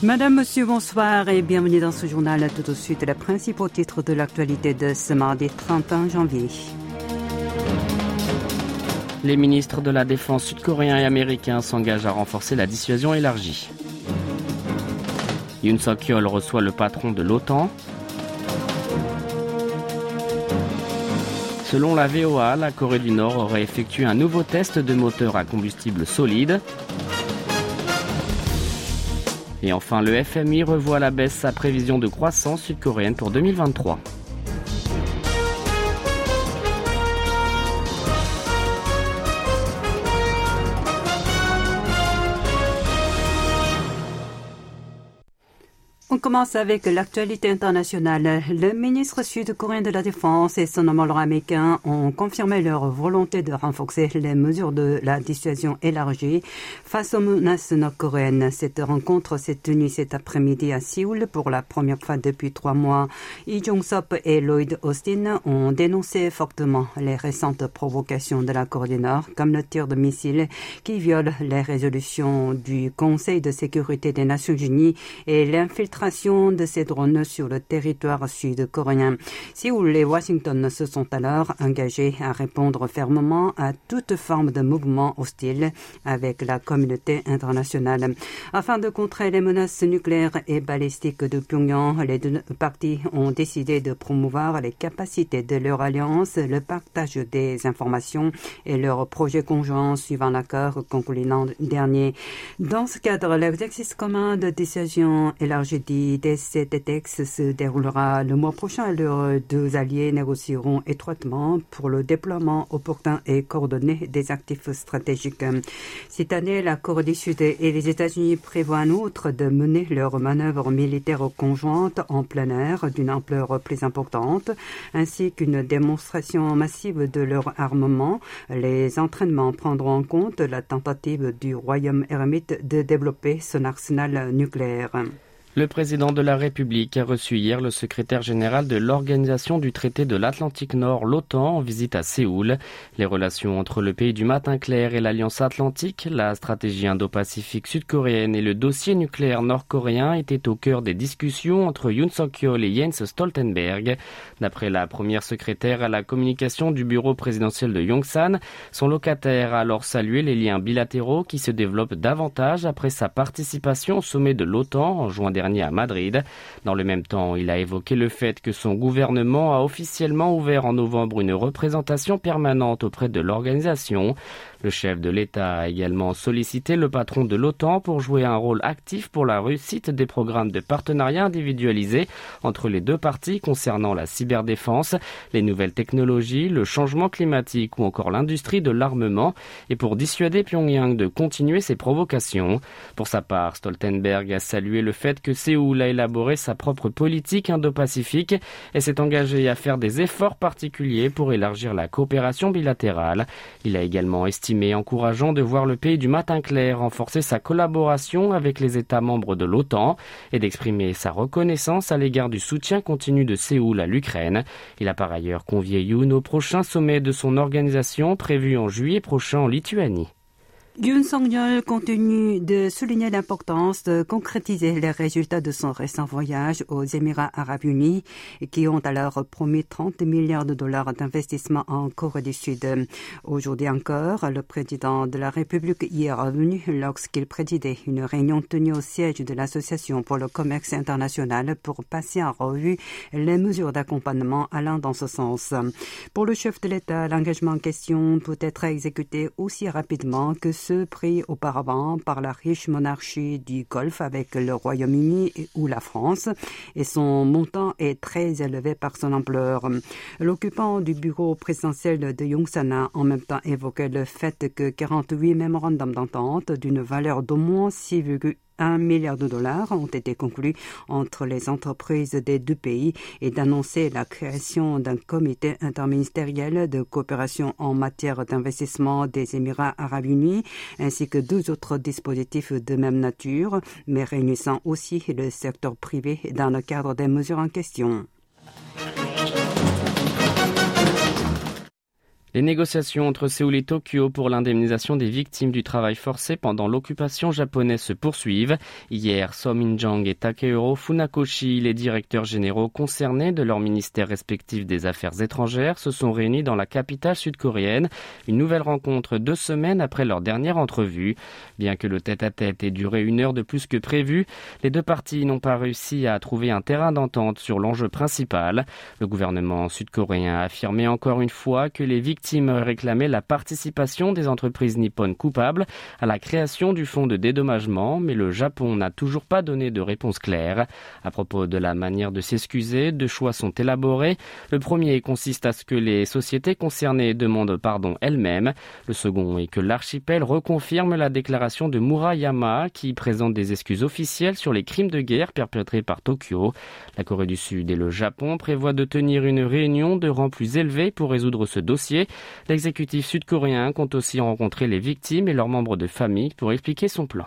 Madame, Monsieur, bonsoir et bienvenue dans ce journal. Tout de suite, les principaux titres de l'actualité de ce mardi 31 janvier. Les ministres de la Défense sud-coréens et américains s'engagent à renforcer la dissuasion élargie. Yoon Suk-yeol reçoit le patron de l'OTAN. Selon la VOA, la Corée du Nord aurait effectué un nouveau test de moteur à combustible solide. Et enfin, le FMI revoit à la baisse sa prévision de croissance sud-coréenne pour 2023. On commence avec l'actualité internationale. Le ministre sud-coréen de la Défense et son homologue américain ont confirmé leur volonté de renforcer les mesures de la dissuasion élargie face aux menaces nord-coréennes. Cette rencontre s'est tenue cet après-midi à Séoul pour la première fois depuis trois mois. Lee Jong-sop et Lloyd Austin ont dénoncé fortement les récentes provocations de la Corée du Nord, comme le tir de missiles qui violent les résolutions du Conseil de sécurité des Nations Unies et l'infiltration de ces drones sur le territoire sud-coréen. Séoul et Washington se sont alors engagés à répondre fermement à toute forme de mouvement hostile avec la communauté internationale. Afin de contrer les menaces nucléaires et balistiques de Pyongyang, les deux parties ont décidé de promouvoir les capacités de leur alliance, le partage des informations et leurs projets conjoints suivant l'accord conclu l'an dernier. Dans ce cadre, l'exercice commun de décision élargie DCTX se déroulera le mois prochain. Leurs deux alliés négocieront étroitement pour le déploiement opportun et coordonné des actifs stratégiques. Cette année, la Corée du Sud et les États-Unis prévoient en outre de mener leurs manœuvres militaires conjointes en plein air d'une ampleur plus importante, ainsi qu'une démonstration massive de leur armement. Les entraînements prendront en compte la tentative du Royaume ermite de développer son arsenal nucléaire. Le président de la République a reçu hier le secrétaire général de l'Organisation du traité de l'Atlantique Nord, l'OTAN, en visite à Séoul. Les relations entre le pays du matin clair et l'Alliance Atlantique, la stratégie indo-pacifique sud-coréenne et le dossier nucléaire nord-coréen étaient au cœur des discussions entre Yoon Suk-yeol et Jens Stoltenberg. D'après la première secrétaire à la communication du bureau présidentiel de Yongsan, son locataire a alors salué les liens bilatéraux qui se développent davantage après sa participation au sommet de l'OTAN en juin dernier à Madrid. Dans le même temps, il a évoqué le fait que son gouvernement a officiellement ouvert en novembre une représentation permanente auprès de l'organisation. Le chef de l'État a également sollicité le patron de l'OTAN pour jouer un rôle actif pour la réussite des programmes de partenariat individualisés entre les deux parties concernant la cyberdéfense, les nouvelles technologies, le changement climatique ou encore l'industrie de l'armement et pour dissuader Pyongyang de continuer ses provocations. Pour sa part, Stoltenberg a salué le fait que Séoul a élaboré sa propre politique indo-pacifique et s'est engagé à faire des efforts particuliers pour élargir la coopération bilatérale. Il a également estimé estimé encourageant de voir le pays du matin clair renforcer sa collaboration avec les États membres de l'OTAN et d'exprimer sa reconnaissance à l'égard du soutien continu de Séoul à l'Ukraine. Il a par ailleurs convié Yoon au prochain sommet de son organisation prévu en juillet prochain en Lituanie. Yoon Song-yeol continue de souligner l'importance de concrétiser les résultats de son récent voyage aux Émirats arabes unis qui ont alors promis 30 milliards de dollars d'investissement en Corée du Sud. Aujourd'hui encore, le président de la République y est revenu lorsqu'il présidait une réunion tenue au siège de l'Association pour le commerce international pour passer en revue les mesures d'accompagnement allant dans ce sens. Pour le chef de l'État, l'engagement en question peut être exécuté aussi rapidement que pris auparavant par la riche monarchie du Golfe avec le Royaume-Uni ou la France et son montant est très élevé par son ampleur. L'occupant du bureau présidentiel de Yongsan a en même temps évoqué le fait que 48 mémorandums d'entente d'une valeur d'au moins 6,1 un milliard de dollars ont été conclus entre les entreprises des deux pays et d'annoncer la création d'un comité interministériel de coopération en matière d'investissement des Émirats arabes unis, ainsi que deux autres dispositifs de même nature, mais réunissant aussi le secteur privé dans le cadre des mesures en question. Les négociations entre Séoul et Tokyo pour l'indemnisation des victimes du travail forcé pendant l'occupation japonaise se poursuivent. Hier, So Min-jong et Takehiro Funakoshi, les directeurs généraux concernés de leurs ministères respectifs des Affaires étrangères, se sont réunis dans la capitale sud-coréenne. Une nouvelle rencontre deux semaines après leur dernière entrevue. Bien que le tête-à-tête ait duré une heure de plus que prévu, les deux parties n'ont pas réussi à trouver un terrain d'entente sur l'enjeu principal. Le gouvernement sud-coréen a affirmé encore une fois que les victimes réclamaient la participation des entreprises nippones coupables à la création du fonds de dédommagement, mais le Japon n'a toujours pas donné de réponse claire. À propos de la manière de s'excuser, deux choix sont élaborés. Le premier consiste à ce que les sociétés concernées demandent pardon elles-mêmes. Le second est que l'archipel reconfirme la déclaration de Murayama qui présente des excuses officielles sur les crimes de guerre perpétrés par Tokyo. La Corée du Sud et le Japon prévoient de tenir une réunion de rang plus élevé pour résoudre ce dossier. L'exécutif sud-coréen compte aussi rencontrer les victimes et leurs membres de famille pour expliquer son plan.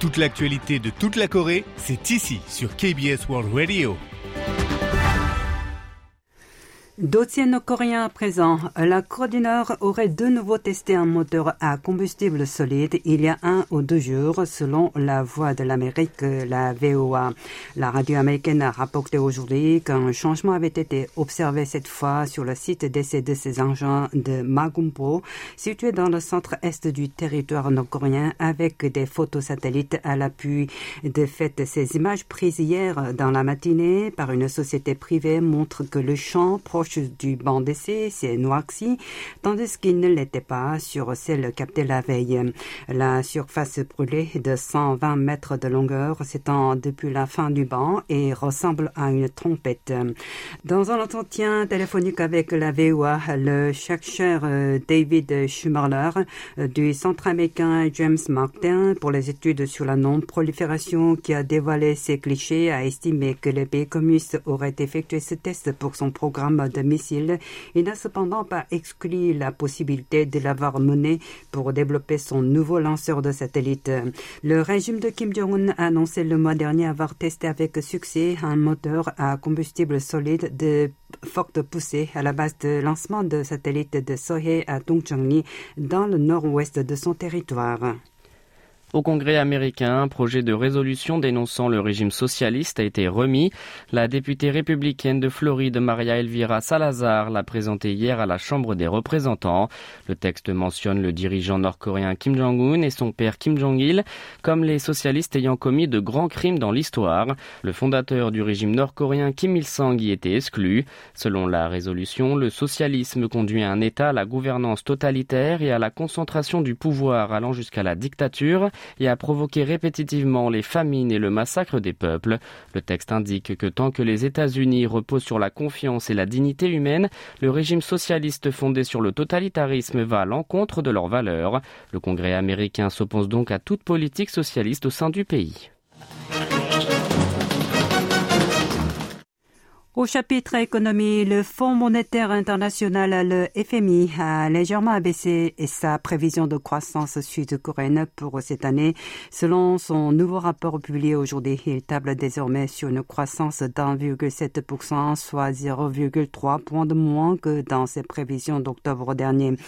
Toute l'actualité de toute la Corée, c'est ici sur KBS World Radio. Dossier nord-coréen à présent. La Nord aurait de nouveau testé un moteur à combustible solide il y a un ou deux jours, selon la voix de l'Amérique, la VOA. La radio américaine a rapporté aujourd'hui qu'un changement avait été observé cette fois sur le site d'essai de ces engins de Magumpo, situé dans le centre-est du territoire nord-coréen, avec des photos satellites à l'appui. De fait, ces images prises hier dans la matinée par une société privée montrent que le champ du banc d'essai s'est noirci, tandis qu'il ne l'était pas sur celle captée la veille. La surface brûlée de 120 mètres de longueur s'étend depuis la fin du banc et ressemble à une trompette. Dans un entretien téléphonique avec la VOA, le chercheur euh, David Schumerler euh, du Centre américain James Martin pour les études sur la non-prolifération qui a dévoilé ces clichés a estimé que les pays communistes auraient effectué ce test pour son programme de missiles. Il n'a cependant pas exclu la possibilité de l'avoir mené pour développer son nouveau lanceur de satellites. Le régime de Kim Jong-un a annoncé le mois dernier avoir testé avec succès un moteur à combustible solide de forte poussée à la base de lancement de satellites de Sohae à Dongchangni dans le nord-ouest de son territoire. Au Congrès américain, un projet de résolution dénonçant le régime socialiste a été remis. La députée républicaine de Floride, Maria Elvira Salazar, l'a présenté hier à la Chambre des représentants. Le texte mentionne le dirigeant nord-coréen Kim Jong-un et son père Kim Jong-il comme les socialistes ayant commis de grands crimes dans l'histoire. Le fondateur du régime nord-coréen Kim Il-sung y était exclu. Selon la résolution, le socialisme conduit un État à la gouvernance totalitaire et à la concentration du pouvoir allant jusqu'à la dictature et a provoqué répétitivement les famines et le massacre des peuples. Le texte indique que tant que les États-Unis reposent sur la confiance et la dignité humaine, le régime socialiste fondé sur le totalitarisme va à l'encontre de leurs valeurs. Le Congrès américain s'oppose donc à toute politique socialiste au sein du pays. Au chapitre économie, le Fonds monétaire international, le FMI, a légèrement abaissé sa prévision de croissance sud-coréenne pour cette année. Selon son nouveau rapport publié aujourd'hui, il table désormais sur une croissance d'1,7%, soit 0,3 points de moins que dans ses prévisions d'octobre dernier.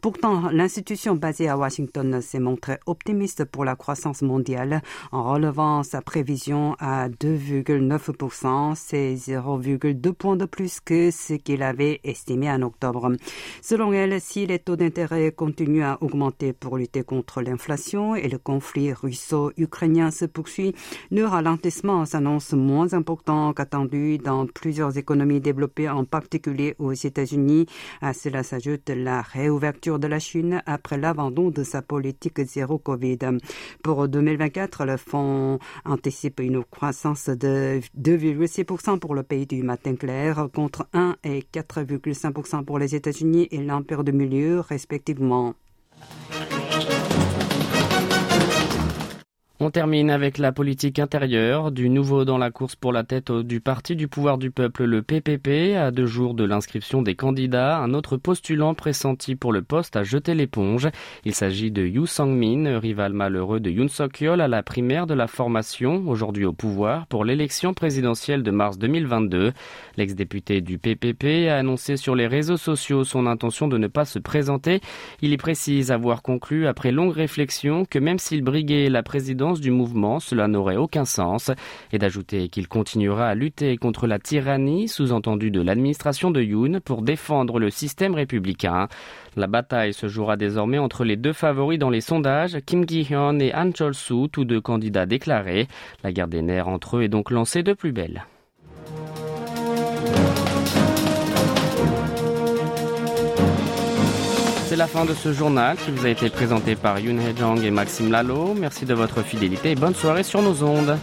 Pourtant, l'institution basée à Washington s'est montrée optimiste pour la croissance mondiale en relevant sa prévision à 2,9%, c'est 1,2 points de plus que ce qu'il avait estimé en octobre. Selon elle, si les taux d'intérêt continuent à augmenter pour lutter contre l'inflation et le conflit russo-ukrainien se poursuit, le ralentissement s'annonce moins important qu'attendu dans plusieurs économies développées, en particulier aux États-Unis. À cela s'ajoute la réouverture de la Chine après l'abandon de sa politique zéro Covid. Pour 2024, le fonds anticipe une croissance de 2,6% pour le pays du matin clair contre 1 et 4,5% pour les États-Unis et l'Empire de milieu respectivement. On termine avec la politique intérieure. Du nouveau dans la course pour la tête du Parti du pouvoir du peuple, le PPP. À deux jours de l'inscription des candidats, un autre postulant pressenti pour le poste a jeté l'éponge. Il s'agit de Yu Sang-min, rival malheureux de Yoon Suk-yeol à la primaire de la formation, aujourd'hui au pouvoir, pour l'élection présidentielle de mars 2022. L'ex-député du PPP a annoncé sur les réseaux sociaux son intention de ne pas se présenter. Il y précise avoir conclu après longue réflexion que même s'il briguait la présidence du mouvement, cela n'aurait aucun sens, et d'ajouter qu'il continuera à lutter contre la tyrannie sous-entendue de l'administration de Yoon pour défendre le système républicain. La bataille se jouera désormais entre les deux favoris dans les sondages, Kim Gi-hyun et Han Chol-soo, tous deux candidats déclarés. La guerre des nerfs entre eux est donc lancée de plus belle. C'est la fin de ce journal qui vous a été présenté par Yoon Hee-jong et Maxime Lalo. Merci de votre fidélité et bonne soirée sur nos ondes.